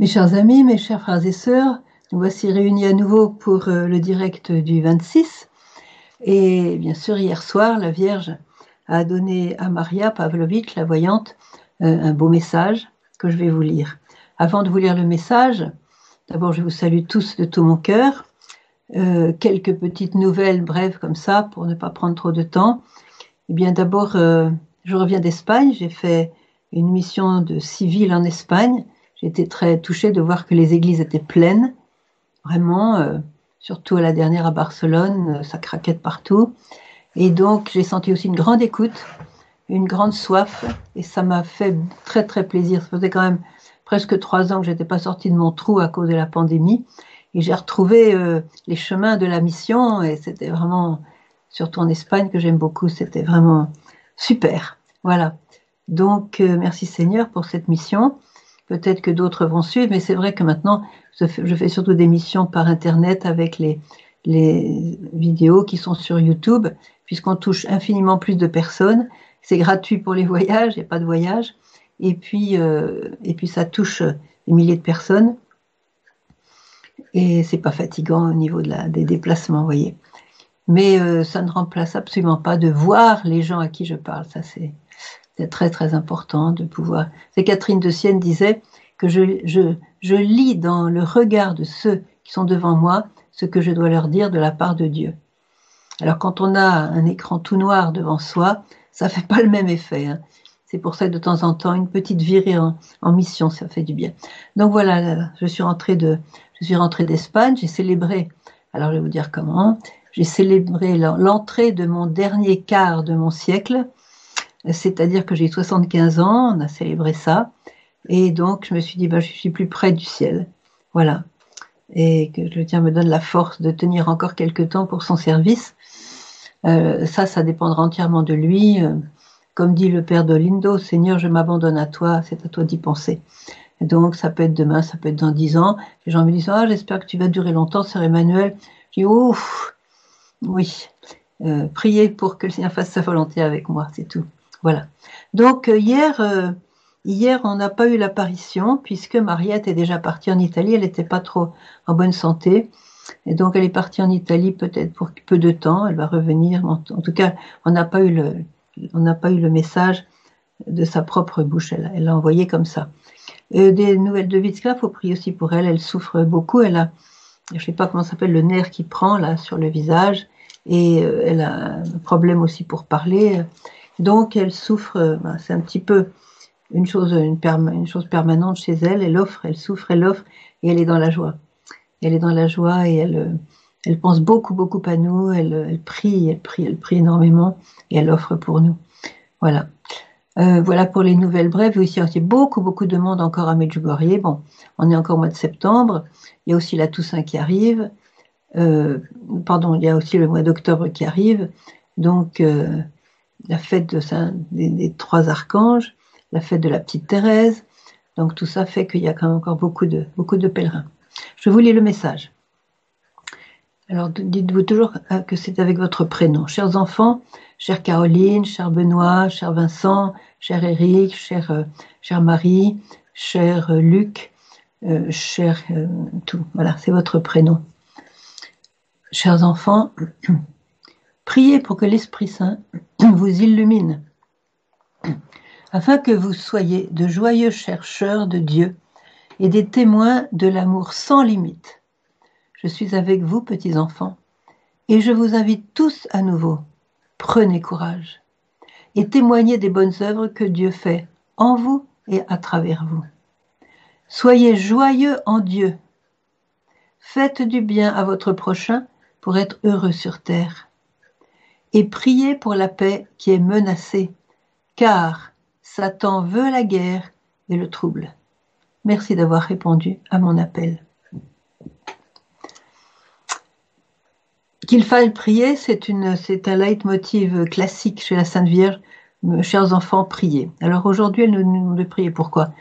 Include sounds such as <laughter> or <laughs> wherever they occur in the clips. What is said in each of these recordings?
Mes chers amis, mes chers frères et sœurs, nous voici réunis à nouveau pour euh, le direct du 26. Et bien sûr, hier soir, la Vierge a donné à Maria Pavlovitch, la voyante, euh, un beau message que je vais vous lire. Avant de vous lire le message, d'abord je vous salue tous de tout mon cœur. Euh, quelques petites nouvelles brèves comme ça pour ne pas prendre trop de temps. Eh bien d'abord, je reviens d'Espagne, j'ai fait une mission de civil en Espagne J'étais très touchée de voir que les églises étaient pleines, vraiment, euh, surtout à la dernière à Barcelone, euh, ça craquait de partout. Et donc j'ai senti aussi une grande écoute, une grande soif, et ça m'a fait très très plaisir. Ça faisait quand même presque trois ans que j'étais pas sortie de mon trou à cause de la pandémie, et j'ai retrouvé euh, les chemins de la mission, et c'était vraiment, surtout en Espagne que j'aime beaucoup, c'était vraiment super. Voilà. Donc merci Seigneur pour cette mission. Peut-être que d'autres vont suivre, mais c'est vrai que maintenant, je fais, surtout des missions par Internet avec les, vidéos qui sont sur YouTube, puisqu'on touche infiniment plus de personnes. C'est gratuit pour les voyages, il n'y a pas de voyage. Et puis, euh, et puis ça touche des milliers de personnes. Et c'est pas fatigant au niveau des déplacements, vous voyez. Mais euh, ça ne remplace absolument pas de voir les gens à qui je parle. Ça, c'est c'est très très important de pouvoir. C'est Catherine de Sienne disait que je, lis dans le regard de ceux qui sont devant moi ce que je dois leur dire de la part de Dieu. Alors quand on a un écran tout noir devant soi, ça fait pas le même effet. Hein. C'est pour ça que de temps en temps, une petite virée en, en, mission, ça fait du bien. Donc voilà, je suis rentrée de, je suis rentrée d'Espagne, j'ai célébré. Alors je vais vous dire comment. J'ai célébré l'entrée de mon dernier quart de mon siècle c'est-à-dire que j'ai 75 ans, on a célébré ça, et donc je me suis dit, bah, je suis plus près du ciel. Voilà. Et que le tien me donne la force de tenir encore quelques temps pour son service. Euh, ça, ça dépendra entièrement de lui. Euh, comme dit le père de Lindo, Seigneur, je m'abandonne à toi, c'est à toi d'y penser. Donc, ça peut être demain, ça peut être dans dix ans. Les gens me disent, ah, j'espère que tu vas durer longtemps, Sœur Emmanuel. Je dis, ouf, oui, euh, priez pour que le Seigneur fasse sa volonté avec moi, c'est tout. Voilà. Donc euh, hier, euh, hier on n'a pas eu l'apparition puisque Mariette est déjà partie en Italie. Elle n'était pas trop en bonne santé. Et donc elle est partie en Italie peut-être pour peu de temps. Elle va revenir. En, tout cas, on n'a pas eu le, on n'a pas eu le message de sa propre bouche. Elle, l'a envoyé comme ça. des nouvelles de Vitska, faut prier aussi pour elle. Elle souffre beaucoup. Elle a, je sais pas comment s'appelle, le nerf qui prend là sur le visage. Et euh, elle a un problème aussi pour parler. Donc elle souffre, euh, ben, c'est un petit peu une chose, permanente chez elle. Elle offre, elle souffre, elle offre et elle est dans la joie. Elle est dans la joie et elle, euh, pense beaucoup, beaucoup à nous. Elle, elle prie, elle prie, elle prie énormément et elle offre pour nous. Voilà. Euh, voilà pour les nouvelles brèves. Il a aussi beaucoup, beaucoup de monde encore à Medjugorje. Bon, on est encore au mois de septembre. Il y a aussi la Toussaint qui arrive. pardon, il y a aussi le mois d'octobre qui arrive. Donc, la fête des, trois archanges, la fête de la petite Thérèse. Donc tout ça fait qu'il y a quand même encore beaucoup de, pèlerins. Je vous lis le message. Alors dites-vous toujours euh, que c'est avec votre prénom. Chers enfants, chère Caroline, cher Benoît, cher Vincent, cher Éric, cher, euh, cher Marie, cher euh, Luc, cher tout. Voilà, c'est votre prénom. Chers enfants, <clears throat> Priez pour que l'Esprit Saint vous illumine, afin que vous soyez de joyeux chercheurs de Dieu et des témoins de l'amour sans limite. Je suis avec vous, petits enfants, et je vous invite tous à nouveau. Prenez courage et témoignez des bonnes œuvres que Dieu fait en vous et à travers vous. Soyez joyeux en Dieu. Faites du bien à votre prochain pour être heureux sur terre et priez pour la paix qui est menacée, car Satan veut la guerre et le trouble. Merci d'avoir répondu à mon appel. Qu'il faille prier, c'est un leitmotiv classique chez la Sainte Vierge. Chers enfants, priez. Alors aujourd'hui, elle nous demande de prier. Pourquoi?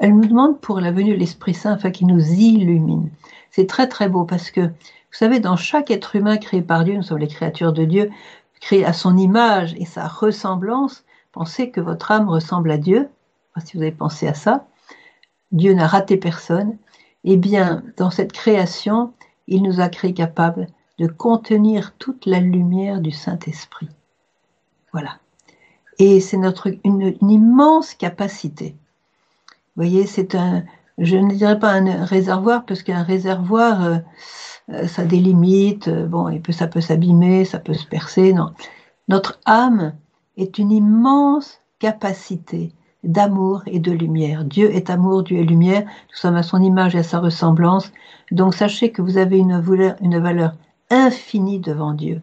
Elle nous demande pour la venue de l'Esprit Saint afin qu'il nous illumine. C'est très très beau parce que, vous savez, dans chaque être humain créé par Dieu, nous sommes les créatures de Dieu, créé à son image et sa ressemblance, pensez que votre âme ressemble à Dieu. si vous avez pensé à ça. Dieu n'a raté personne, eh bien, dans cette création, il nous a créés capables de contenir toute la lumière du Saint-Esprit. Voilà. Et c'est notre une, immense capacité. Vous voyez, c'est un, je ne dirais pas un réservoir parce qu'un réservoir, euh, ça délimite, euh, bon, ça peut s'abîmer, ça peut se percer. Non, notre âme est une immense capacité d'amour et de lumière. Dieu est amour, Dieu est lumière. Nous sommes à son image et à sa ressemblance. Donc sachez que vous avez une valeur, infinie devant Dieu.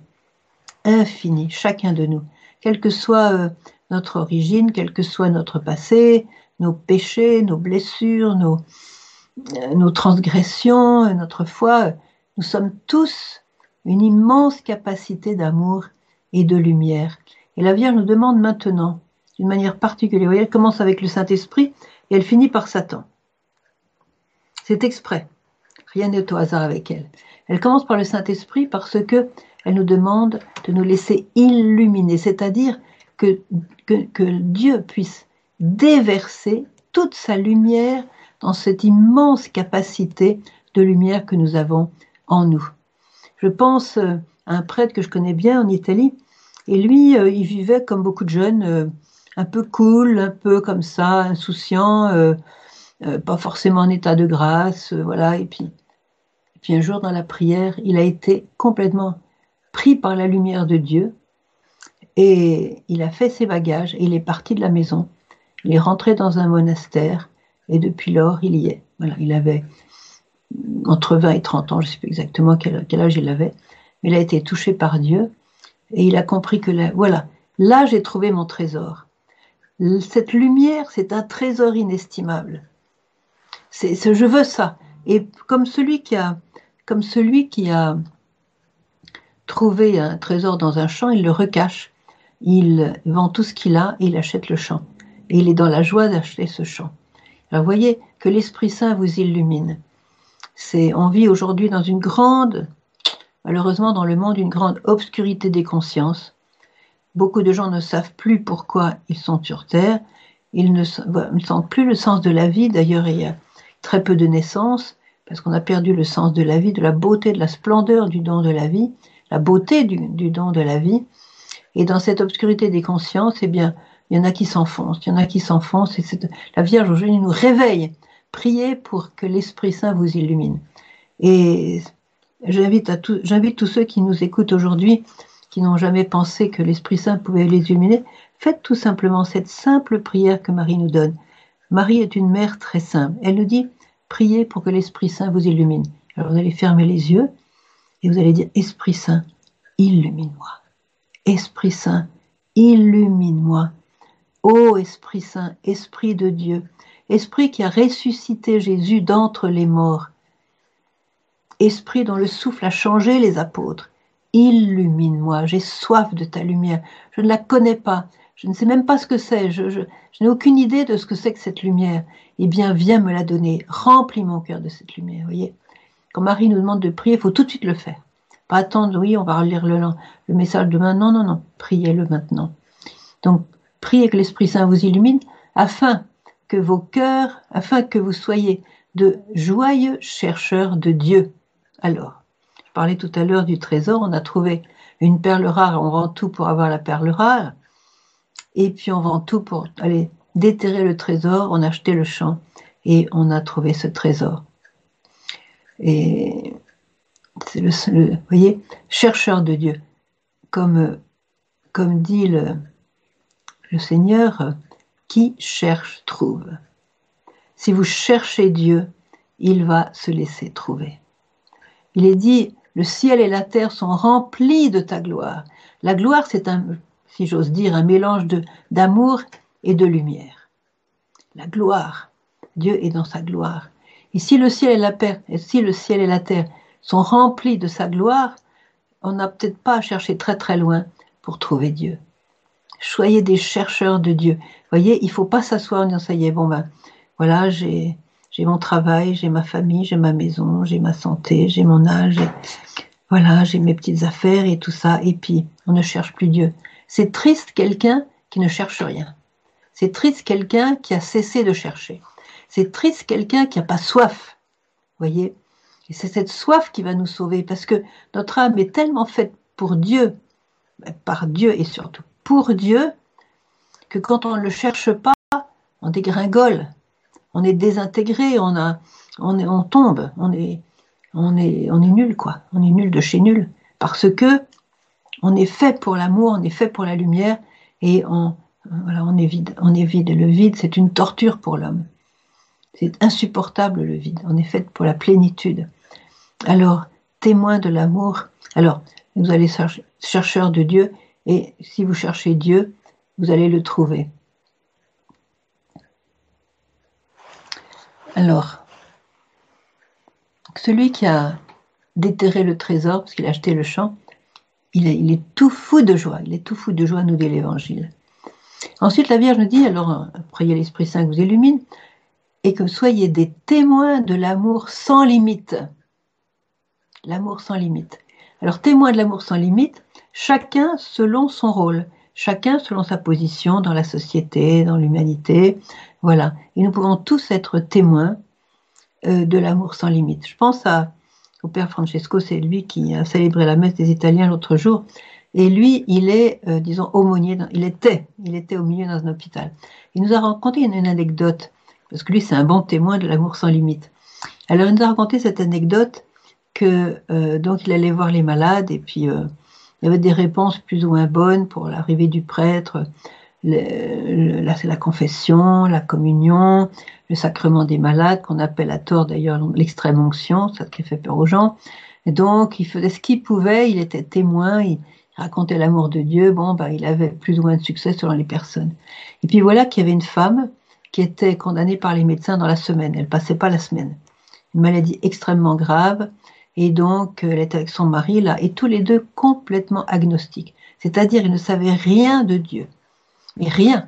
Infinie, chacun de nous. Quelle que soit euh, notre origine, quel que soit notre passé, nos péchés, nos blessures, euh, nos transgressions, notre foi, nous sommes tous une immense capacité d'amour et de lumière. Et la Vierge nous demande maintenant, d'une manière particulière, elle commence avec le Saint-Esprit et elle finit par Satan. C'est exprès. Rien n'est au hasard avec elle. Elle commence par le Saint-Esprit parce que elle nous demande de nous laisser illuminer, c'est-à-dire que, Dieu puisse déverser toute sa lumière dans cette immense capacité de lumière que nous avons en nous. Je pense à un prêtre que je connais bien en Italie, et lui, euh, il vivait comme beaucoup de jeunes, euh, un peu cool, un peu comme ça, insouciant, euh, pas forcément en état de grâce, voilà, et puis puis un jour dans la prière, il a été complètement pris par la lumière de Dieu et il a fait ses bagages et il est parti de la maison. Il est rentré dans un monastère et depuis lors il y est. Voilà, il avait entre 20 et 30 ans, je ne sais plus exactement quel, âge il avait, mais il a été touché par Dieu et il a compris que là, voilà, là j'ai trouvé mon trésor. Cette lumière, c'est un trésor inestimable. C'est, je veux ça. Et comme celui qui a comme celui qui a trouvé un trésor dans un champ, il le recache, il vend tout ce qu'il a et il achète le champ. Et il est dans la joie d'acheter ce champ. Alors voyez que l'Esprit Saint vous illumine. C'est, on vit aujourd'hui dans une grande, malheureusement dans le monde, une grande obscurité des consciences. Beaucoup de gens ne savent plus pourquoi ils sont sur Terre. Ils ne, sentent plus le sens de la vie. D'ailleurs, il y a très peu de naissances parce qu'on a perdu le sens de la vie, de la beauté, de la splendeur du don de la vie, la beauté du, don de la vie. Et dans cette obscurité des consciences, eh bien, il y en a qui s'enfoncent, il y en a qui s'enfoncent, et la Vierge aujourd'hui nous réveille. Priez pour que l'Esprit Saint vous illumine. Et j'invite, tous ceux qui nous écoutent aujourd'hui, qui n'ont jamais pensé que l'Esprit Saint pouvait les illuminer, faites tout simplement cette simple prière que Marie nous donne. Marie est une mère très simple. Elle nous dit, priez pour que l'Esprit Saint vous illumine. Alors vous allez fermer les yeux et vous allez dire Esprit Saint, illumine-moi. Esprit Saint, illumine-moi. Ô Esprit Saint, Esprit de Dieu, Esprit qui a ressuscité Jésus d'entre les morts, Esprit dont le souffle a changé les apôtres, illumine-moi, j'ai soif de ta lumière, je ne la connais pas, je ne sais même pas ce que c'est, je, n'ai aucune idée de ce que c'est que cette lumière. Eh bien, viens me la donner, remplis mon cœur de cette lumière. Voyez, quand Marie nous demande de prier, il faut tout de suite le faire. Pas attendre, oui, on va relire le, le message demain. Non, non, non, priez-le maintenant. Donc, priez que l'Esprit Saint vous illumine afin que vos cœurs, afin que vous soyez de joyeux chercheurs de Dieu. Alors, je parlais tout à l'heure du trésor, on a trouvé une perle rare, on vend tout pour avoir la perle rare et puis on vend tout pour aller déterrer le trésor, on a acheté le champ et on a trouvé ce trésor. Et c'est le, voyez, chercheur de Dieu, comme, comme dit le Seigneur, qui cherche trouve. Si vous cherchez Dieu, il va se laisser trouver. Il est dit, le ciel et la terre sont remplis de ta gloire. La gloire, c'est un si j'ose dire, un mélange d'amour et de lumière. La gloire. Dieu est dans sa gloire. Et si le ciel et la et si le ciel et la terre sont remplis de sa gloire, on n'a peut-être pas à chercher très très loin pour trouver Dieu. Soyez des chercheurs de Dieu. Voyez, il faut pas s'asseoir en disant ça y est, bon ben voilà, j'ai j'ai mon travail, j'ai ma famille, j'ai ma maison, j'ai ma santé, j'ai mon âge, voilà, j'ai mes petites affaires et tout ça, et puis on ne cherche plus Dieu. C'est triste quelqu'un qui ne cherche rien. C'est triste quelqu'un qui a cessé de chercher. c'est triste quelqu'un qui n'a pas soif. Voyez? Et c'est cette soif qui va nous sauver parce que notre âme est tellement faite pour Dieu, par Dieu et surtout pour Dieu, que quand on ne le cherche pas, on dégringole, on est désintégré, on, tombe, on est, on, est, on nul, quoi. On est nul de chez nul. Parce que on est fait pour l'amour, on est fait pour la lumière, et on, voilà, on est vide. On est vide. Le vide, c'est une torture pour l'homme. C'est insupportable le vide. On est fait pour la plénitude. Alors, témoin de l'amour. Alors, vous allez chercheur de Dieu, et si vous cherchez Dieu, vous allez le trouver. Alors, celui qui a déterré le trésor, parce qu'il a acheté le champ, il est, tout fou de joie. Il est tout fou de joie, nous dit l'Évangile. Ensuite, la Vierge nous dit, alors, priez l'Esprit Saint vous illumine, et que soyez des témoins de l'amour sans limite. L'amour sans limite. Alors, témoins de l'amour sans limite, chacun selon son rôle, chacun selon sa position dans la société, dans l'humanité. Voilà. Et nous pouvons tous être témoins euh, de l'amour sans limite. Je pense à, au Père Francesco, c'est lui qui a célébré la messe des Italiens l'autre jour. Et lui, il est, euh, disons, aumônier, il était, il était au milieu dans un hôpital. Il nous a raconté une, anecdote, parce que lui, c'est un bon témoin de l'amour sans limite. Alors, il nous a raconté cette anecdote que, euh, donc, il allait voir les malades, et puis, euh, il y avait des réponses plus ou moins bonnes pour l'arrivée du prêtre, le, c'est la confession, la communion, le sacrement des malades, qu'on appelle à tort d'ailleurs l'extrême onction, ça qui fait peur aux gens. Donc, il faisait ce qu'il pouvait, il était témoin, il, racontait l'amour de Dieu, bon, bah, il avait plus ou moins de succès selon les personnes. Et puis voilà qu'il y avait une femme qui était condamnée par les médecins dans la semaine. Elle passait pas la semaine. Une maladie extrêmement grave. Et donc, elle était avec son mari là, et tous les deux complètement agnostiques. C'est-à-dire, ils ne savaient rien de Dieu. Mais rien.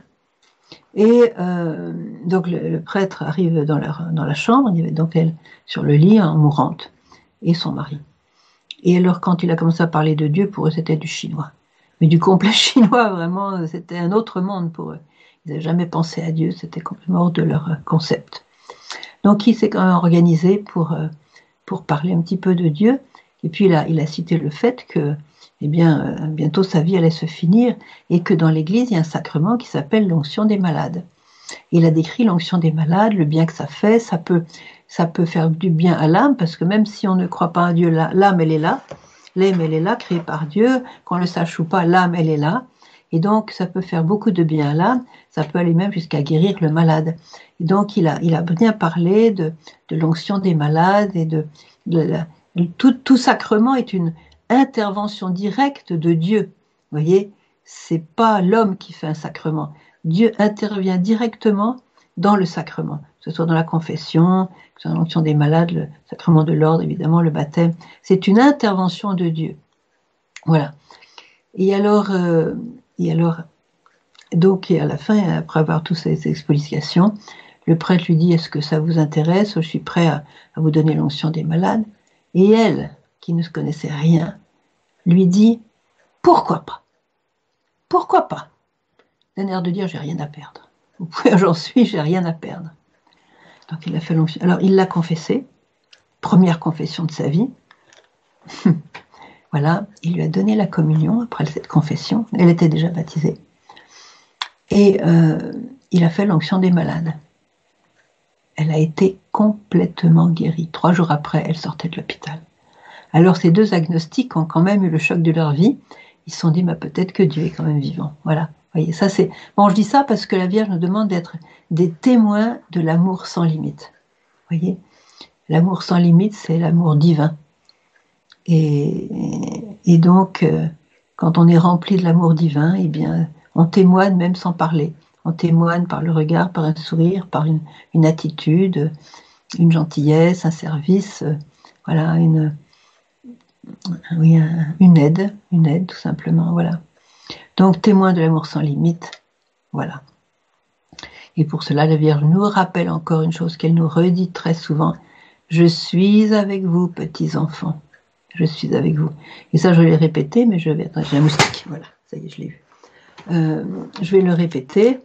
Et euh, donc, le, prêtre arrive dans, dans la chambre, il y avait donc elle sur le lit, en mourante, et son mari. Et alors, quand il a commencé à parler de Dieu, pour eux, c'était du chinois. Mais du complet <laughs> chinois, vraiment, c'était un autre monde pour eux. Ils n'avaient jamais pensé à Dieu, c'était complètement hors de leur euh, concept. Donc, il s'est quand même organisé pour, euh, pour parler un petit peu de Dieu. Et puis, il a, il a cité le fait que, eh bien, euh, bientôt sa vie allait se finir et que dans l'Église, il y a un sacrement qui s'appelle l'onction des malades. Il a décrit l'onction des malades, le bien que ça fait, ça peut ça peut faire du bien à l'âme, parce que même si on ne croit pas à Dieu, l'âme, elle est là. L'âme, elle est là, créée par Dieu. Qu'on le sache ou pas, l'âme, elle est là. Et donc, ça peut faire beaucoup de bien à l'âme. Ça peut aller même jusqu'à guérir le malade. Et donc, il a, il a bien parlé de, de l'onction des malades et de, tout, tout sacrement est une intervention directe de Dieu. Vous voyez, c'est pas l'homme qui fait un sacrement. Dieu intervient directement dans le sacrement, que ce soit dans la confession, que ce soit dans l'onction des malades, le sacrement de l'ordre, évidemment, le baptême. C'est une intervention de Dieu. Voilà. Et alors, euh, et alors, donc, et à la fin, après avoir toutes ces explications, le prêtre lui dit Est-ce que ça vous intéresse? Je suis prêt à, vous donner l'onction des malades. Et elle, qui ne connaissait rien, lui dit Pourquoi pas? Pourquoi pas? D'un air de dire J'ai rien à perdre. Vous pouvez, j'en suis, j'ai rien à perdre. Donc il a fait l'onction. Alors il l'a confessé, première confession de sa vie. <laughs> voilà, il lui a donné la communion après cette confession. Elle était déjà baptisée. Et euh, il a fait l'onction des malades. Elle a été complètement guérie. Trois jours après, elle sortait de l'hôpital. Alors ces deux agnostiques ont quand même eu le choc de leur vie. Ils se sont dit, peut-être que Dieu est quand même vivant. Voilà voyez, ça c'est. Bon, je dis ça parce que la Vierge nous demande d'être des témoins de l'amour sans limite. voyez, l'amour sans limite, c'est l'amour divin. Et, donc, euh, quand on est rempli de l'amour divin, eh bien, on témoigne même sans parler. On témoigne par le regard, par un sourire, par une, attitude, une gentillesse, un service, euh, voilà, une, une aide, une aide tout simplement, voilà. Donc témoin de l'amour sans limite, voilà. Et pour cela, la Vierge nous rappelle encore une chose qu'elle nous redit très souvent. Je suis avec vous, petits enfants. Je suis avec vous. Et ça, je l'ai répété, mais je vais. Attends, j'ai un moustique. Voilà, ça y est, je l'ai vu. Euh, je vais le répéter.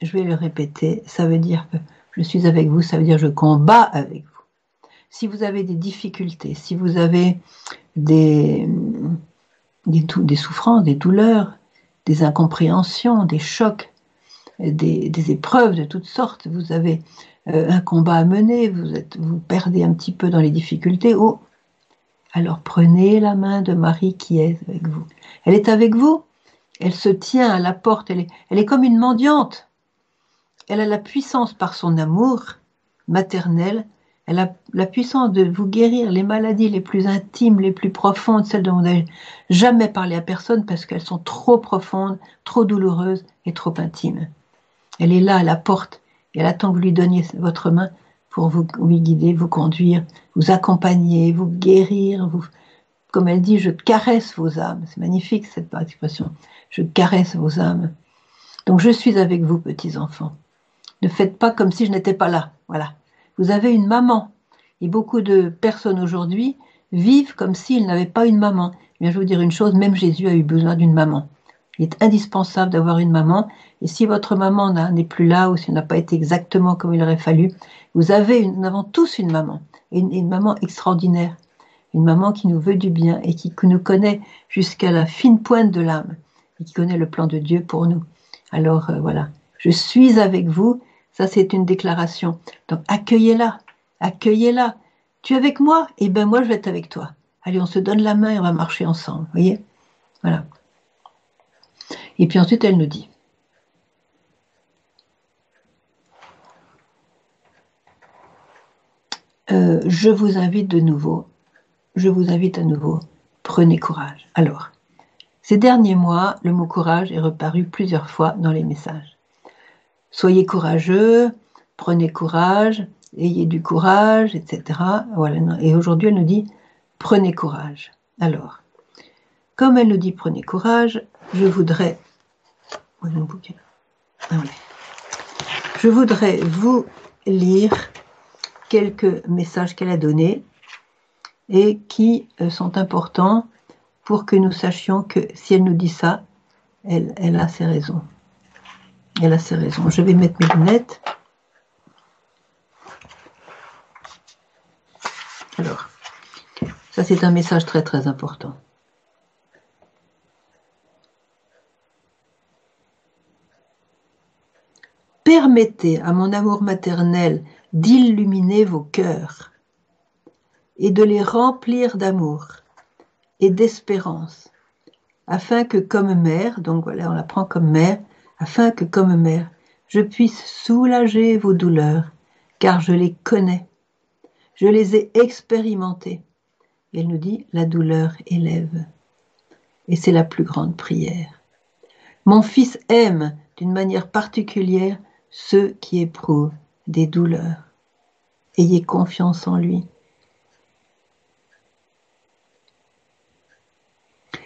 Je vais le répéter. Ça veut dire que Je suis avec vous, ça veut dire je combats avec vous. Si vous avez des difficultés, si vous avez des, des, des souffrances, des douleurs, des incompréhensions, des chocs, des, des, épreuves de toutes sortes, vous avez euh, un combat à mener, vous, êtes, vous perdez un petit peu dans les difficultés, oh, alors prenez la main de Marie qui est avec vous. Elle est avec vous, elle se tient à la porte, elle est, elle est comme une mendiante. Elle a la puissance par son amour maternel, elle a la puissance de vous guérir les maladies les plus intimes, les plus profondes, celles dont vous n'avez jamais parlé à personne parce qu'elles sont trop profondes, trop douloureuses et trop intimes. Elle est là à la porte et elle attend que vous lui donniez votre main pour vous, guider, vous conduire, vous accompagner, vous guérir. Vous, comme elle dit, je caresse vos âmes. C'est magnifique cette expression. Je caresse vos âmes. Donc je suis avec vous, petits enfants. Ne faites pas comme si je n'étais pas là. Voilà. Vous avez une maman. Et beaucoup de personnes aujourd'hui vivent comme s'ils n'avaient pas une maman. Mais je vais vous dire une chose, même Jésus a eu besoin d'une maman. Il est indispensable d'avoir une maman. Et si votre maman n'est plus là ou si elle n'a pas été exactement comme il aurait fallu, vous avez, nous avons tous une maman. Une, une, maman extraordinaire. Une maman qui nous veut du bien et qui nous connaît jusqu'à la fine pointe de l'âme et qui connaît le plan de Dieu pour nous. Alors euh, voilà, je suis avec vous. Ça, c'est une déclaration. Donc accueillez-la, accueillez-la. Tu es avec moi? Eh bien moi, je vais être avec toi. Allez, on se donne la main et on va marcher ensemble. Voyez? Voilà. Et puis ensuite, elle nous dit, euh, je vous invite de nouveau, je vous invite à nouveau, prenez courage. Alors, ces derniers mois, le mot courage est reparu plusieurs fois dans les messages. Soyez courageux, prenez courage, ayez du courage, etc. Et aujourd'hui, elle nous dit, prenez courage. Alors, comme elle nous dit prenez courage, je voudrais ah Je voudrais vous lire quelques messages qu'elle a donnés et qui euh, sont importants pour que nous sachions que si elle nous dit ça, elle a ses raisons. Elle a ses raisons. Je vais mettre mes lunettes. Alors, ça c'est un message très très important. Permettez à mon amour maternel d'illuminer vos cœurs et de les remplir d'amour et d'espérance, afin que comme mère, donc voilà, on la prend comme mère, afin que comme mère, je puisse soulager vos douleurs, car je les connais, je les ai expérimentées. elle nous dit, la douleur élève. Et c'est la plus grande prière. Mon fils aime d'une manière particulière ceux qui éprouvent des douleurs. Ayez confiance en lui.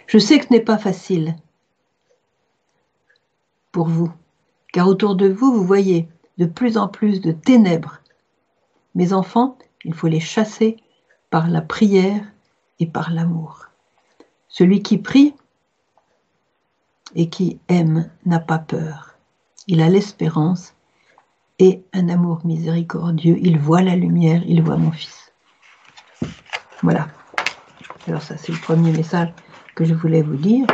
Je sais que ce n'est pas facile pour vous, car autour de vous, vous voyez de plus en plus de ténèbres. Mes enfants, il faut les chasser par la prière et par l'amour. Celui qui prie et qui aime n'a pas peur. Il a l'espérance et un amour miséricordieux. Il voit la lumière, il voit mon fils. Voilà. Alors ça, c'est le premier message que je voulais vous dire.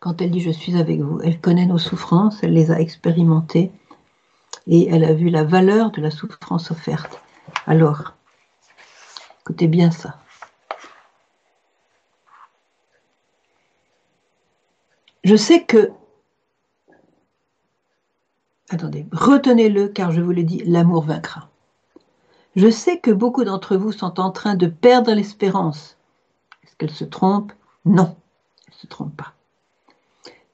Quand elle dit je suis avec vous, elle connaît nos souffrances, elle les a expérimentées et elle a vu la valeur de la souffrance offerte. Alors, écoutez bien ça. Je sais que Attendez, retenez-le car je vous le dis, l'amour vaincra. Je sais que beaucoup d'entre vous sont en train de perdre l'espérance. Est-ce qu'elle se trompe? Non, elle ne se trompe pas.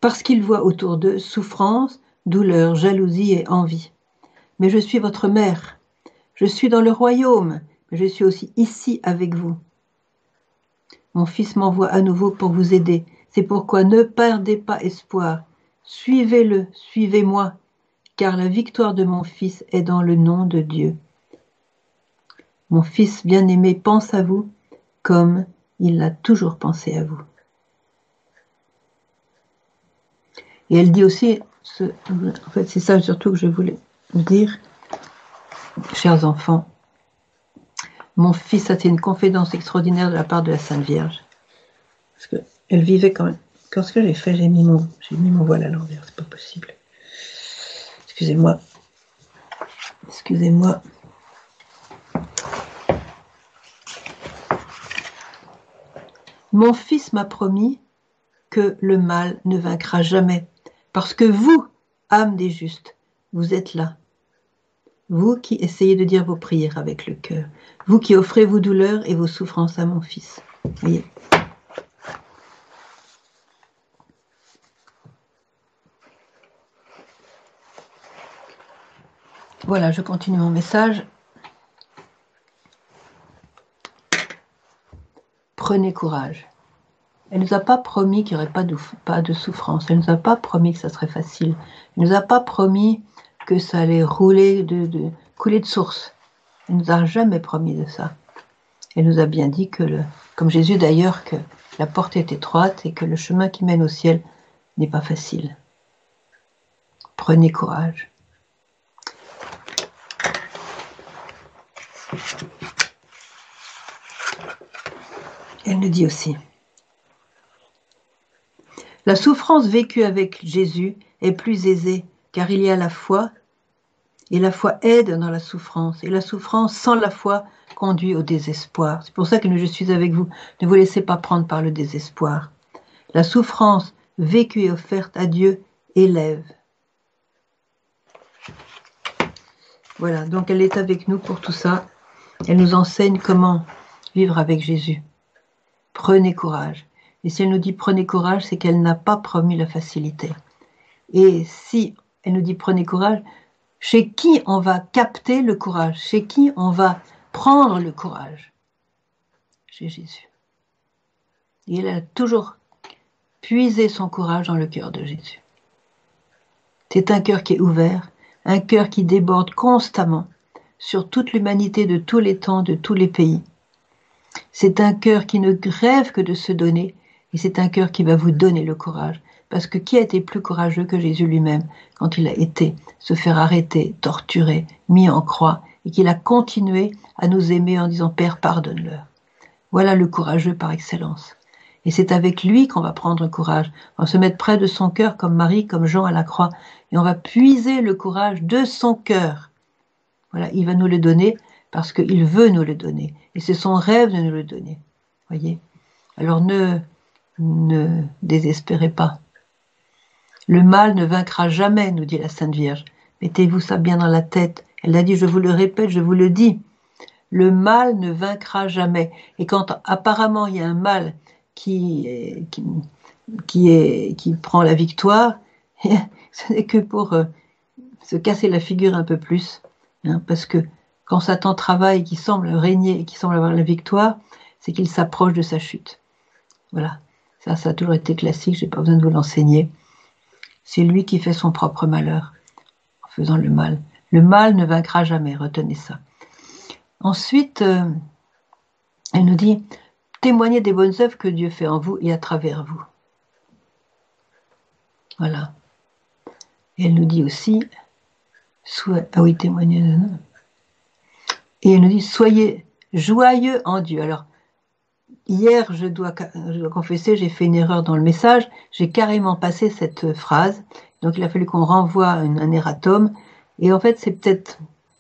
Parce qu'ils voient autour d'eux souffrance, douleur, jalousie et envie. Mais je suis votre mère. Je suis dans le royaume, mais je suis aussi ici avec vous. Mon fils m'envoie à nouveau pour vous aider. C'est pourquoi ne perdez pas espoir. Suivez-le, suivez-moi car la victoire de mon Fils est dans le nom de Dieu. Mon Fils bien-aimé pense à vous comme il a toujours pensé à vous. Et elle dit aussi, en fait c'est ça surtout que je voulais vous dire, chers enfants, mon fils a fait une confidence extraordinaire de la part de la Sainte Vierge. Parce qu'elle vivait quand même. Quand ce que j'ai fait, j'ai mis mon, j'ai mis mon voile à l'envers, c'est pas possible. Excusez-moi. Excusez-moi. Mon fils m'a promis que le mal ne vaincra jamais, parce que vous, âme des justes, vous êtes là. Vous qui essayez de dire vos prières avec le cœur, vous qui offrez vos douleurs et vos souffrances à mon fils. Voyez. Voilà, je continue mon message. Prenez courage. Elle ne nous a pas promis qu'il n'y aurait pas de, souffrance. Elle ne nous a pas promis que ça serait facile. Elle ne nous a pas promis que ça allait rouler, de, couler de source. Elle ne nous a jamais promis de ça. Elle nous a bien dit que, le, comme Jésus d'ailleurs, que la porte est étroite et que le chemin qui mène au ciel n'est pas facile. Prenez courage. Elle nous dit aussi, la souffrance vécue avec Jésus est plus aisée car il y a la foi et la foi aide dans la souffrance et la souffrance sans la foi conduit au désespoir. C'est pour ça que je suis avec vous. Ne vous laissez pas prendre par le désespoir. La souffrance vécue et offerte à Dieu élève. Voilà, donc elle est avec nous pour tout ça. Elle nous enseigne comment vivre avec Jésus. Prenez courage. Et si elle nous dit prenez courage, c'est qu'elle n'a pas promis la facilité. Et si elle nous dit prenez courage, chez qui on va capter le courage? Chez qui on va prendre le courage? Chez Jésus. Et elle a toujours puisé son courage dans le cœur de Jésus. C'est un cœur qui est ouvert, un cœur qui déborde constamment sur toute l'humanité de tous les temps, de tous les pays. C'est un cœur qui ne rêve que de se donner, et c'est un cœur qui va vous donner le courage. Parce que qui a été plus courageux que Jésus lui-même quand il a été se faire arrêter, torturer, mis en croix, et qu'il a continué à nous aimer en disant Père, pardonne-leur. Voilà le courageux par excellence. Et c'est avec lui qu'on va prendre courage. On va se mettre près de son cœur comme Marie, comme Jean à la croix, et on va puiser le courage de son cœur. Voilà, il va nous le donner parce qu'il veut nous le donner. Et c'est son rêve de nous le donner. Voyez? Alors ne, ne désespérez pas. Le mal ne vaincra jamais, nous dit la Sainte Vierge. Mettez-vous ça bien dans la tête. Elle a dit, je vous le répète, je vous le dis. Le mal ne vaincra jamais. Et quand apparemment il y a un mal qui, qui, qui, est, qui prend la victoire, <laughs> ce n'est que pour euh, se casser la figure un peu plus. Hein, parce que quand Satan travaille, qui semble régner et qui semble avoir la victoire, c'est qu'il s'approche de sa chute. Voilà. Ça, ça a toujours été classique, j'ai pas besoin de vous l'enseigner. C'est lui qui fait son propre malheur en faisant le mal. Le mal ne vaincra jamais, retenez ça. Ensuite, euh, elle nous dit témoignez des bonnes œuvres que Dieu fait en vous et à travers vous. Voilà. Et elle nous dit aussi, ah oui, témoignez. Et elle nous dit, soyez joyeux en Dieu. Alors, hier, je dois, je dois confesser, j'ai fait une erreur dans le message. J'ai carrément passé cette phrase. Donc, il a fallu qu'on renvoie un, un erratum. Et en fait, c'est peut-être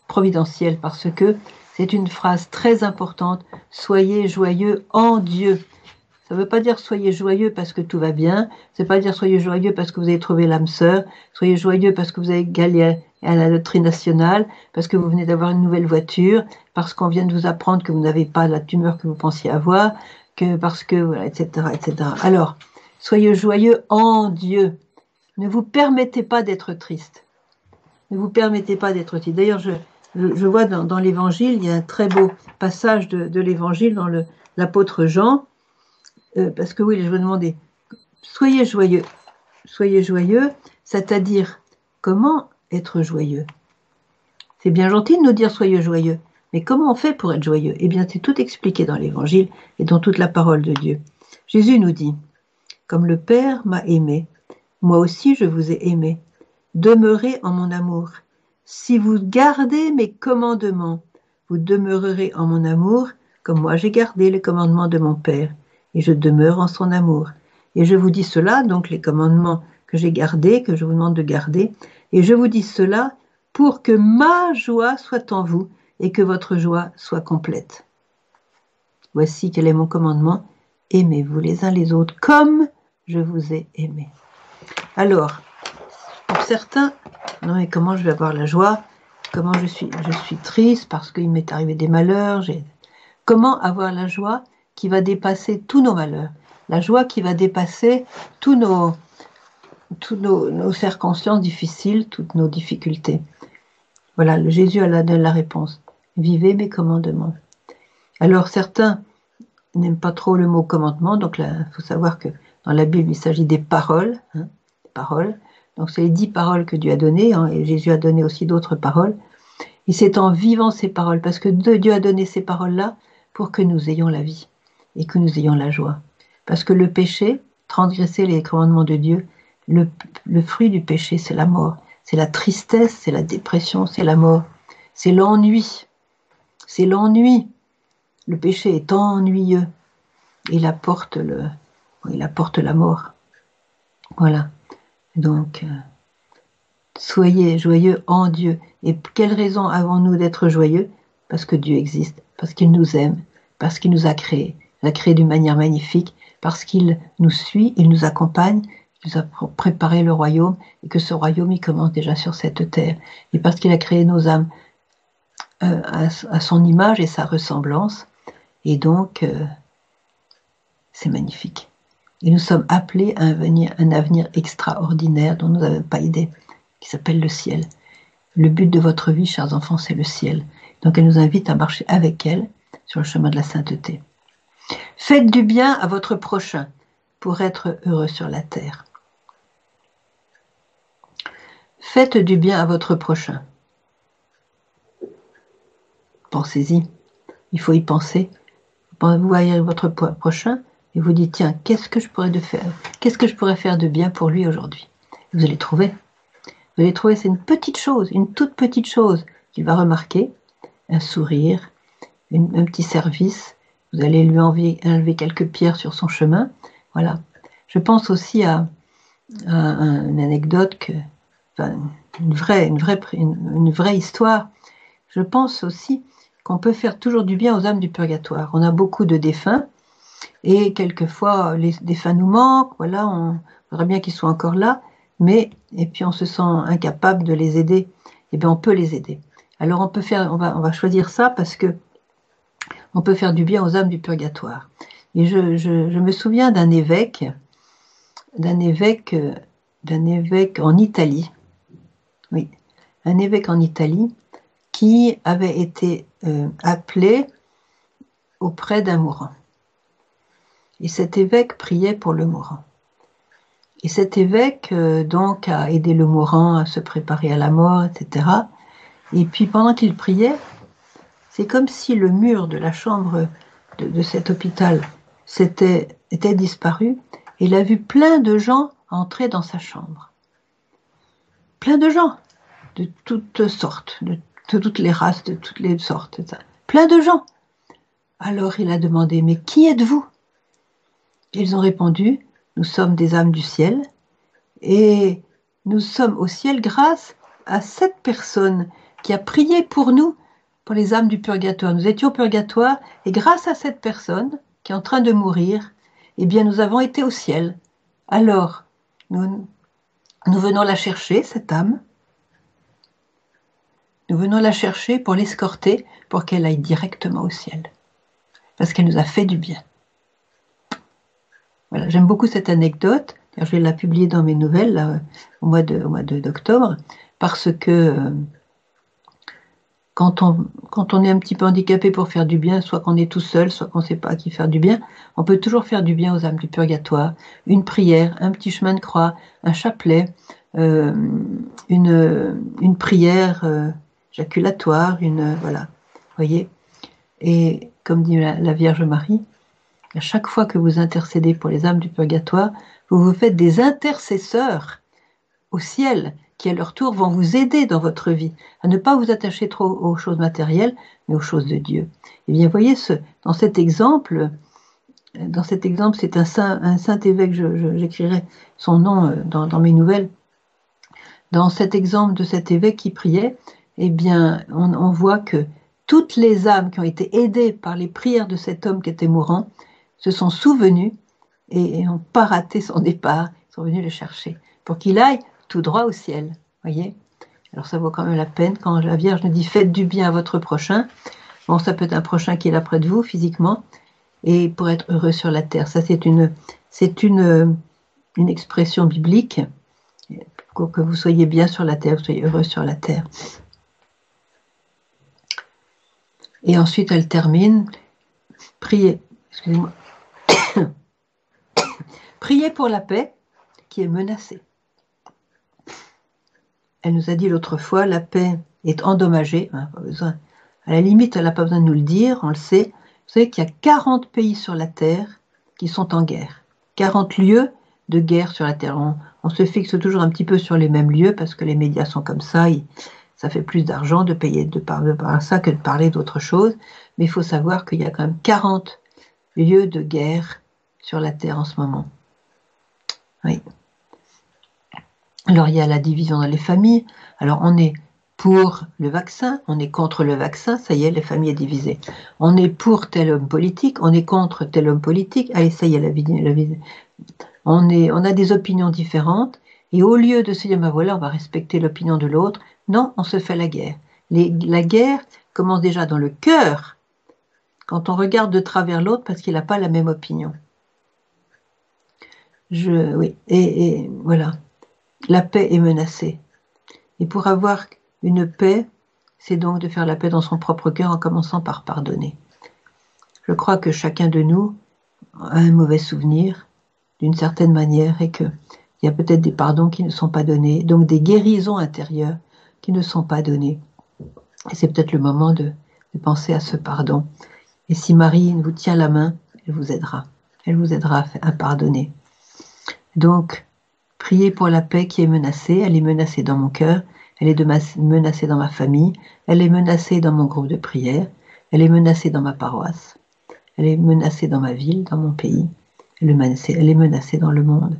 providentiel parce que c'est une phrase très importante. Soyez joyeux en Dieu. Ça ne veut pas dire soyez joyeux parce que tout va bien. Ça ne veut pas dire soyez joyeux parce que vous avez trouvé l'âme sœur. Soyez joyeux parce que vous avez gagné à la loterie nationale, parce que vous venez d'avoir une nouvelle voiture, parce qu'on vient de vous apprendre que vous n'avez pas la tumeur que vous pensiez avoir, parce que etc.. Alors, soyez joyeux en Dieu. Ne vous permettez pas d'être triste. Ne vous permettez pas d'être triste. D'ailleurs, je, je, vois dans, l'Évangile, il y a un très beau passage de, l'Évangile dans l'apôtre Jean, euh, parce que oui, je vous demander, soyez joyeux, soyez joyeux, c'est-à-dire comment être joyeux. C'est bien gentil de nous dire soyez joyeux, mais comment on fait pour être joyeux? Eh bien, c'est tout expliqué dans l'Évangile et dans toute la parole de Dieu. Jésus nous dit, comme le Père m'a aimé, moi aussi je vous ai aimé. Demeurez en mon amour. Si vous gardez mes commandements, vous demeurerez en mon amour, comme moi j'ai gardé les commandements de mon Père, et je demeure en son amour. Et je vous dis cela, donc les commandements que j'ai gardés, que je vous demande de garder, et je vous dis cela pour que ma joie soit en vous et que votre joie soit complète. Voici quel est mon commandement, aimez-vous les uns les autres comme je vous ai aimé. Alors, pour certains, non mais comment je vais avoir la joie? Comment je suis, je suis triste parce qu'il m'est arrivé des malheurs. Comment avoir la joie qui va dépasser tous nos malheurs? La joie qui va dépasser tous nos, tous nos, nos circonstances difficiles, toutes nos difficultés. Voilà, le Jésus a la, la réponse. Vivez mes commandements. Alors certains n'aiment pas trop le mot commandement, donc il faut savoir que dans la Bible, il s'agit des paroles, hein, paroles. Donc c'est les dix paroles que Dieu a données, hein, et Jésus a donné aussi d'autres paroles. Et c'est en vivant ces paroles, parce que Dieu a donné ces paroles-là pour que nous ayons la vie et que nous ayons la joie. Parce que le péché, transgresser les commandements de Dieu, le, fruit du péché, c'est la mort, c'est la tristesse, c'est la dépression, c'est la mort, c'est l'ennui. C'est l'ennui. Le péché est ennuyeux. Il apporte, le, il apporte la mort. Voilà. Donc, euh, soyez joyeux en Dieu. Et quelle raison avons-nous d'être joyeux? Parce que Dieu existe, parce qu'il nous aime, parce qu'il nous a créés. Il a créé d'une manière magnifique, parce qu'il nous suit, il nous accompagne, nous a préparé le royaume, et que ce royaume, il commence déjà sur cette terre. Et parce qu'il a créé nos âmes euh, à, son image et sa ressemblance. Et donc, euh, c'est magnifique. Et nous sommes appelés à un avenir extraordinaire dont nous n'avons pas idée, qui s'appelle le ciel. Le but de votre vie, chers enfants, c'est le ciel. Donc elle nous invite à marcher avec elle sur le chemin de la sainteté. Faites du bien à votre prochain pour être heureux sur la terre. Faites du bien à votre prochain. Pensez-y. Il faut y penser. Vous voyez votre prochain, et vous dites tiens, qu'est-ce que je pourrais faire? Qu'est-ce que je pourrais faire de bien pour lui aujourd'hui? Vous allez trouver. Vous allez trouver, c'est une petite chose, une toute petite chose qu'il va remarquer, un sourire, un petit service. Vous allez lui enlever, quelques pierres sur son chemin. Voilà. Je pense aussi à, une anecdote que, une vraie, une vraie, une vraie histoire. Je pense aussi qu'on peut faire toujours du bien aux âmes du purgatoire. On a beaucoup de défunts et quelquefois, les défunts nous manquent, voilà, on voudrait bien qu'ils soient encore là, mais, et puis on se sent incapable de les aider. Eh bien, on peut les aider. Alors, on peut faire, on va, on va choisir ça parce que on peut faire du bien aux âmes du purgatoire. Et je, je, me souviens d'un évêque, d'un évêque, d'un évêque en Italie. Oui, un évêque en Italie qui avait été euh, appelé auprès d'un mourant. Et cet évêque priait pour le mourant. Et cet évêque, euh, donc, a aidé le mourant à se préparer à la mort, etc. Et puis, pendant qu'il priait, c'est comme si le mur de la chambre de, cet hôpital était, disparu. Et il a vu plein de gens entrer dans sa chambre. Plein de gens, de toutes sortes, de, toutes les races, de toutes les sortes. Plein de gens. Alors il a demandé, mais qui êtes-vous? Ils ont répondu, nous sommes des âmes du ciel et nous sommes au ciel grâce à cette personne qui a prié pour nous, pour les âmes du purgatoire. Nous étions au purgatoire et grâce à cette personne qui est en train de mourir, eh bien nous avons été au ciel. Alors, nous, nous venons la chercher, cette âme. Nous venons la chercher pour l'escorter, pour qu'elle aille directement au ciel. Parce qu'elle nous a fait du bien j'aime beaucoup cette anecdote. Je vais la publier dans mes nouvelles au mois d'octobre, parce que euh, quand on, est un petit peu handicapé pour faire du bien, soit qu'on est tout seul, soit qu'on ne sait pas à qui faire du bien, on peut toujours faire du bien aux âmes du purgatoire. Une prière, un petit chemin de croix, un chapelet, euh, une, prière euh, jaculatoire, une voilà, voyez. Et comme dit la Vierge Marie, à chaque fois que vous intercédez pour les âmes du purgatoire, vous vous faites des intercesseurs au ciel qui, à leur tour, vont vous aider dans votre vie, à ne pas vous attacher trop aux choses matérielles, mais aux choses de Dieu. Et eh bien, voyez, ce, dans cet exemple, dans cet exemple, c'est un saint, évêque, j'écrirai son nom euh, dans, mes nouvelles. Dans cet exemple de cet évêque qui priait, eh bien, on, voit que toutes les âmes qui ont été aidées par les prières de cet homme qui était mourant se sont souvenues et n'ont pas raté son départ, sont venus le chercher pour qu'il aille tout droit au ciel. Voyez? Alors ça vaut quand même la peine quand la Vierge nous dit faites du bien à votre prochain. Bon, ça peut être un prochain qui est là près de vous physiquement et pour être heureux sur la terre. Ça, c'est une, c'est une, une expression biblique. Que vous soyez bien sur la terre, vous soyez heureux sur la terre. Et ensuite, elle termine, priez, excusez-moi, <coughs> priez pour la paix qui est menacée. Elle nous a dit l'autre fois, la paix est endommagée. À la limite, elle n'a pas besoin de nous le dire, on le sait. Vous savez qu'il y a 40 pays sur la Terre qui sont en guerre. 40 lieux de guerre sur la Terre. On, se fixe toujours un petit peu sur les mêmes lieux parce que les médias sont comme ça ça fait plus d'argent de payer de parler par ça que de parler d'autre chose. Mais il faut savoir qu'il y a quand même 40 lieux de guerre sur la Terre en ce moment. Oui. Alors il y a la division dans les familles. Alors on est pour le vaccin, on est contre le vaccin, ça y est, les familles est divisée. On est pour tel homme politique, on est contre tel homme politique, allez, ça y est, la vie. On, est, on a des opinions différentes, et au lieu de se dire, ben voilà, on va respecter l'opinion de l'autre, non, on se fait la guerre. la guerre commence déjà dans le cœur, quand on regarde de travers l'autre parce qu'il n'a pas la même opinion. Je, oui, et, voilà, la paix est menacée. Et pour avoir une paix, c'est donc de faire la paix dans son propre cœur en commençant par pardonner. Je crois que chacun de nous a un mauvais souvenir d'une certaine manière et qu'il y a peut-être des pardons qui ne sont pas donnés, donc des guérisons intérieures qui ne sont pas données. Et c'est peut-être le moment de, penser à ce pardon. Et si Marie vous tient la main, elle vous aidera. Elle vous aidera à pardonner. Donc, priez pour la paix qui est menacée. Elle est menacée dans mon cœur. Elle est menacée dans ma famille. Elle est menacée dans mon groupe de prière. Elle est menacée dans ma paroisse. Elle est menacée dans ma ville, dans mon pays. Elle est menacée, elle est menacée dans le monde.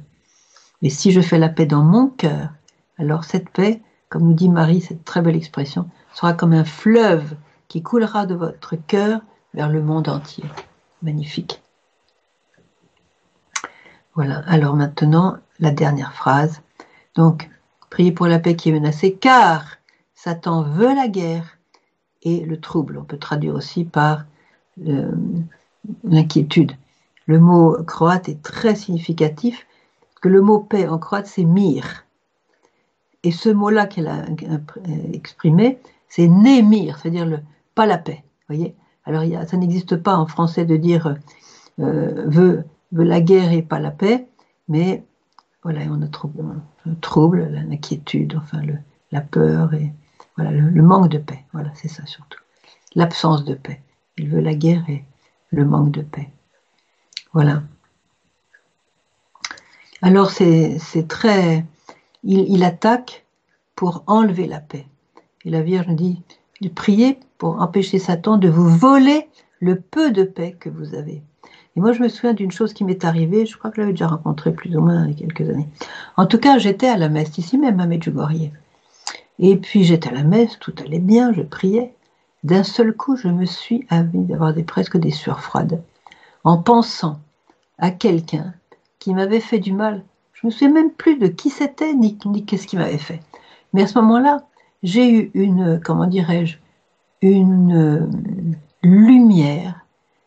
Mais si je fais la paix dans mon cœur, alors cette paix, comme nous dit Marie, cette très belle expression, sera comme un fleuve qui coulera de votre cœur vers le monde entier. Magnifique. Voilà, alors maintenant, la dernière phrase. Donc, priez pour la paix qui est menacée, car Satan veut la guerre et le trouble. On peut traduire aussi par euh, l'inquiétude. Le mot croate est très significatif, que le mot paix en croate, c'est mir. Et ce mot-là qu'elle a exprimé, c'est némir, c'est-à-dire le, pas la paix. Voyez Alors, ça n'existe pas en français de dire euh, veut, la guerre et pas la paix, mais voilà, on a trouble, le trouble, l'inquiétude, enfin la peur et voilà le, manque de paix. Voilà, c'est ça surtout. L'absence de paix. Il veut la guerre et le manque de paix. Voilà. Alors c'est très il, attaque pour enlever la paix. Et la Vierge dit, il priez pour empêcher Satan de vous voler le peu de paix que vous avez. Et moi, je me souviens d'une chose qui m'est arrivée, je crois que je l'avais déjà rencontrée plus ou moins il y a quelques années. En tout cas, j'étais à la messe, ici même à Medjugorje. Et puis j'étais à la messe, tout allait bien, je priais. D'un seul coup, je me suis envie d'avoir presque des sueurs froides, en pensant à quelqu'un qui m'avait fait du mal je me souviens même plus de qui c'était ni, ni qu'est-ce qu'il m'avait fait. Mais à ce moment-là, j'ai eu une, comment dirais-je, une euh, lumière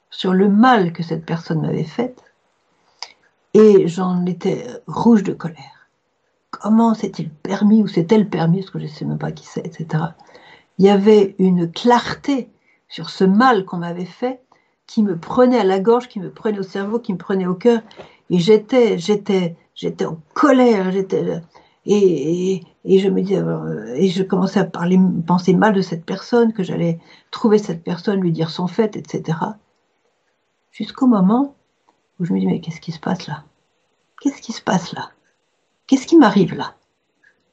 sur le mal que cette personne m'avait fait et j'en étais rouge de colère. Comment s'est-il permis ou s'est-elle permis, parce que je ne sais même pas qui c'est, etc. Il y avait une clarté sur ce mal qu'on m'avait fait qui me prenait à la gorge, qui me prenait au cerveau, qui me prenait au cœur. Et j'étais, j'étais, j'étais en colère, j'étais et, et, je me disais euh, et je commençais à parler, penser mal de cette personne, que j'allais trouver cette personne, lui dire son fait, etc. Jusqu'au moment où je me dis mais qu'est-ce qui se passe là? Qu'est-ce qui se passe là? Qu'est-ce qui m'arrive là?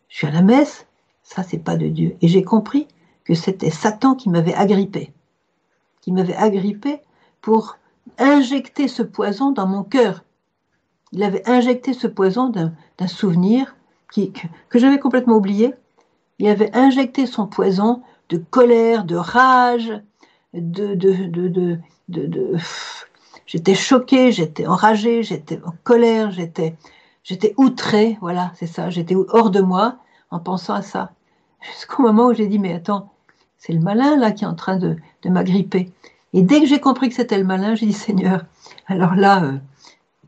Je suis à la messe, ça c'est pas de Dieu. Et j'ai compris que c'était Satan qui m'avait agrippé, qui m'avait agrippé pour injecter ce poison dans mon cœur. Il avait injecté ce poison d'un souvenir qui, que, j'avais complètement oublié. Il avait injecté son poison de colère, de rage, de, de, de, de j'étais choquée, j'étais enragée, j'étais en colère, j'étais, j'étais outrée, voilà, c'est ça, j'étais hors de moi en pensant à ça. Jusqu'au moment où j'ai dit, mais attends, c'est le malin là qui est en train de, de m'agripper. Et dès que j'ai compris que c'était le malin, j'ai dit, Seigneur, alors là, euh,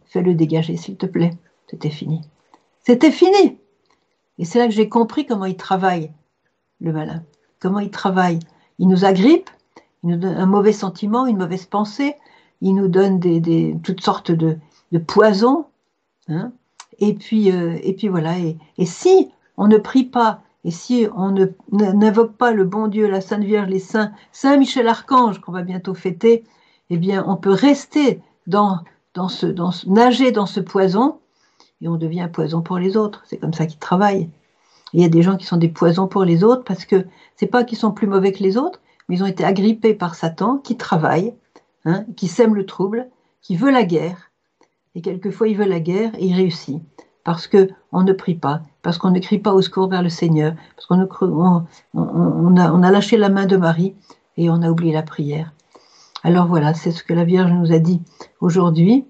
fais-le dégager, s'il te plaît. C'était fini. C'était fini. Et c'est là que j'ai compris comment il travaille, le malin. Comment il travaille. Il nous agrippe, il nous donne un mauvais sentiment, une mauvaise pensée, il nous donne toutes sortes de, poisons. Hein. et, puis, euh, et puis voilà. Et, si on ne prie pas, et si on n'invoque pas le bon Dieu, la Sainte Vierge, les saints, Saint Michel Archange qu'on va bientôt fêter, eh bien, on peut rester dans, dans ce, dans nager dans ce poison, et on devient poison pour les autres. C'est comme ça qu'ils travaillent. Il y a des gens qui sont des poisons pour les autres parce que c'est pas qu'ils sont plus mauvais que les autres, mais ils ont été agrippés par Satan qui travaille Hein, qui sème le trouble, qui veut la guerre. Et quelquefois, il veut la guerre et il réussit. Parce que on ne prie pas, parce qu'on ne crie pas au secours vers le Seigneur, parce qu'on on, a, lâché la main de Marie et on a oublié la prière. Alors voilà, c'est ce que la Vierge nous a dit aujourd'hui,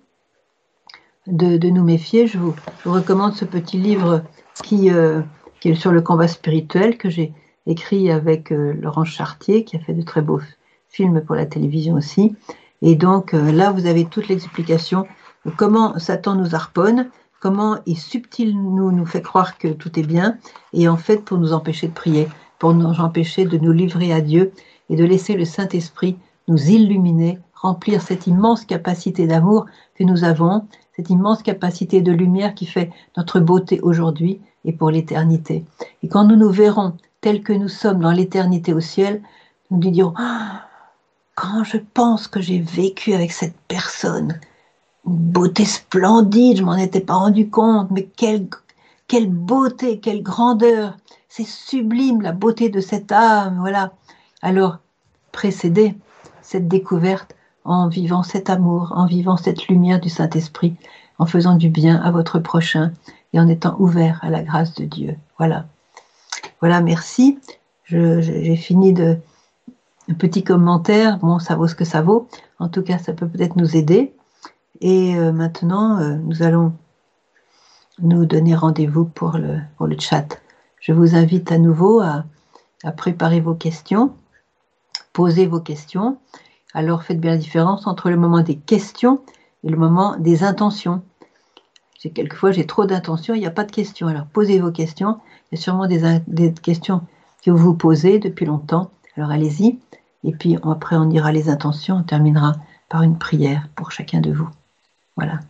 de, nous méfier. Je vous, recommande ce petit livre qui, euh, qui, est sur le combat spirituel que j'ai écrit avec euh, Laurent Chartier, qui a fait de très beaux films pour la télévision aussi. Et donc euh, là, vous avez toute l'explication de comment Satan nous harponne, comment il subtil nous, nous fait croire que tout est bien, et en fait pour nous empêcher de prier, pour nous empêcher de nous livrer à Dieu et de laisser le Saint-Esprit nous illuminer, remplir cette immense capacité d'amour que nous avons, cette immense capacité de lumière qui fait notre beauté aujourd'hui et pour l'éternité. Et quand nous nous verrons tels que nous sommes dans l'éternité au ciel, nous nous dirons ah, quand je pense que j'ai vécu avec cette personne, une beauté splendide, je m'en étais pas rendu compte, mais quelle, quelle beauté, quelle grandeur, c'est sublime la beauté de cette âme, voilà. Alors, précédez cette découverte en vivant cet amour, en vivant cette lumière du Saint-Esprit, en faisant du bien à votre prochain et en étant ouvert à la grâce de Dieu. Voilà. Voilà, merci. J'ai fini de, un petit commentaire, bon, ça vaut ce que ça vaut. En tout cas, ça peut peut-être nous aider. Et euh, maintenant, euh, nous allons nous donner rendez-vous pour le, pour le chat. Je vous invite à nouveau à, préparer vos questions, poser vos questions. Alors faites bien la différence entre le moment des questions et le moment des intentions. Quelquefois j'ai trop d'intentions, il n'y a pas de questions. Alors posez vos questions. Il y a sûrement des, des questions que vous vous posez depuis longtemps. Alors allez-y. Et puis après, on ira les intentions, on terminera par une prière pour chacun de vous. Voilà.